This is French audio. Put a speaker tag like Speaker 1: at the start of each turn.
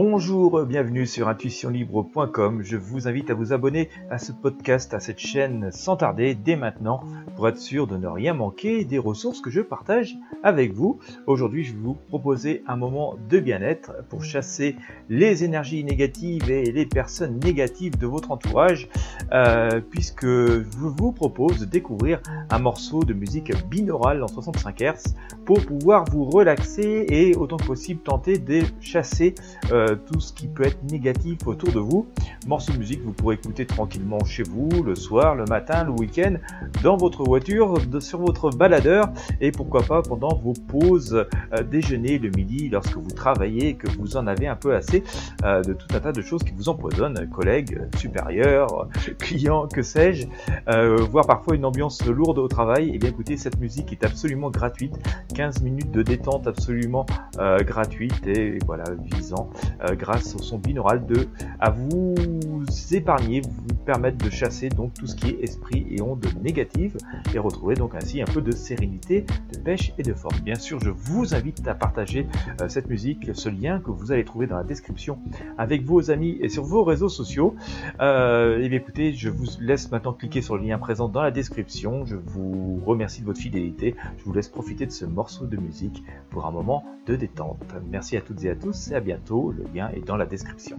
Speaker 1: Bonjour, bienvenue sur intuitionlibre.com. Je vous invite à vous abonner à ce podcast, à cette chaîne sans tarder dès maintenant pour être sûr de ne rien manquer des ressources que je partage avec vous. Aujourd'hui, je vais vous proposer un moment de bien-être pour chasser les énergies négatives et les personnes négatives de votre entourage euh, puisque je vous propose de découvrir un morceau de musique binaurale en 65 Hz pour pouvoir vous relaxer et autant que possible tenter de chasser euh, euh, tout ce qui peut être négatif autour de vous. Morceau de musique, vous pourrez écouter tranquillement chez vous, le soir, le matin, le week-end, dans votre voiture, sur votre baladeur, et pourquoi pas pendant vos pauses euh, déjeuner, le midi, lorsque vous travaillez, que vous en avez un peu assez euh, de tout un tas de choses qui vous empoisonnent, collègues, supérieurs, clients, que sais-je, voire parfois une ambiance lourde au travail. Et eh bien écoutez, cette musique est absolument gratuite, 15 minutes de détente absolument gratuite et voilà visant grâce au son binaural de à vous épargner, vous permettre de chasser donc tout ce qui est esprit et ondes négatives et retrouver donc ainsi un peu de sérénité, de pêche et de forme. Bien sûr, je vous invite à partager euh, cette musique, ce lien que vous allez trouver dans la description avec vos amis et sur vos réseaux sociaux. Euh, et bien écoutez, je vous laisse maintenant cliquer sur le lien présent dans la description. Je vous remercie de votre fidélité. Je vous laisse profiter de ce morceau de musique pour un moment de détente. Merci à toutes et à tous et à bientôt. Le lien est dans la description.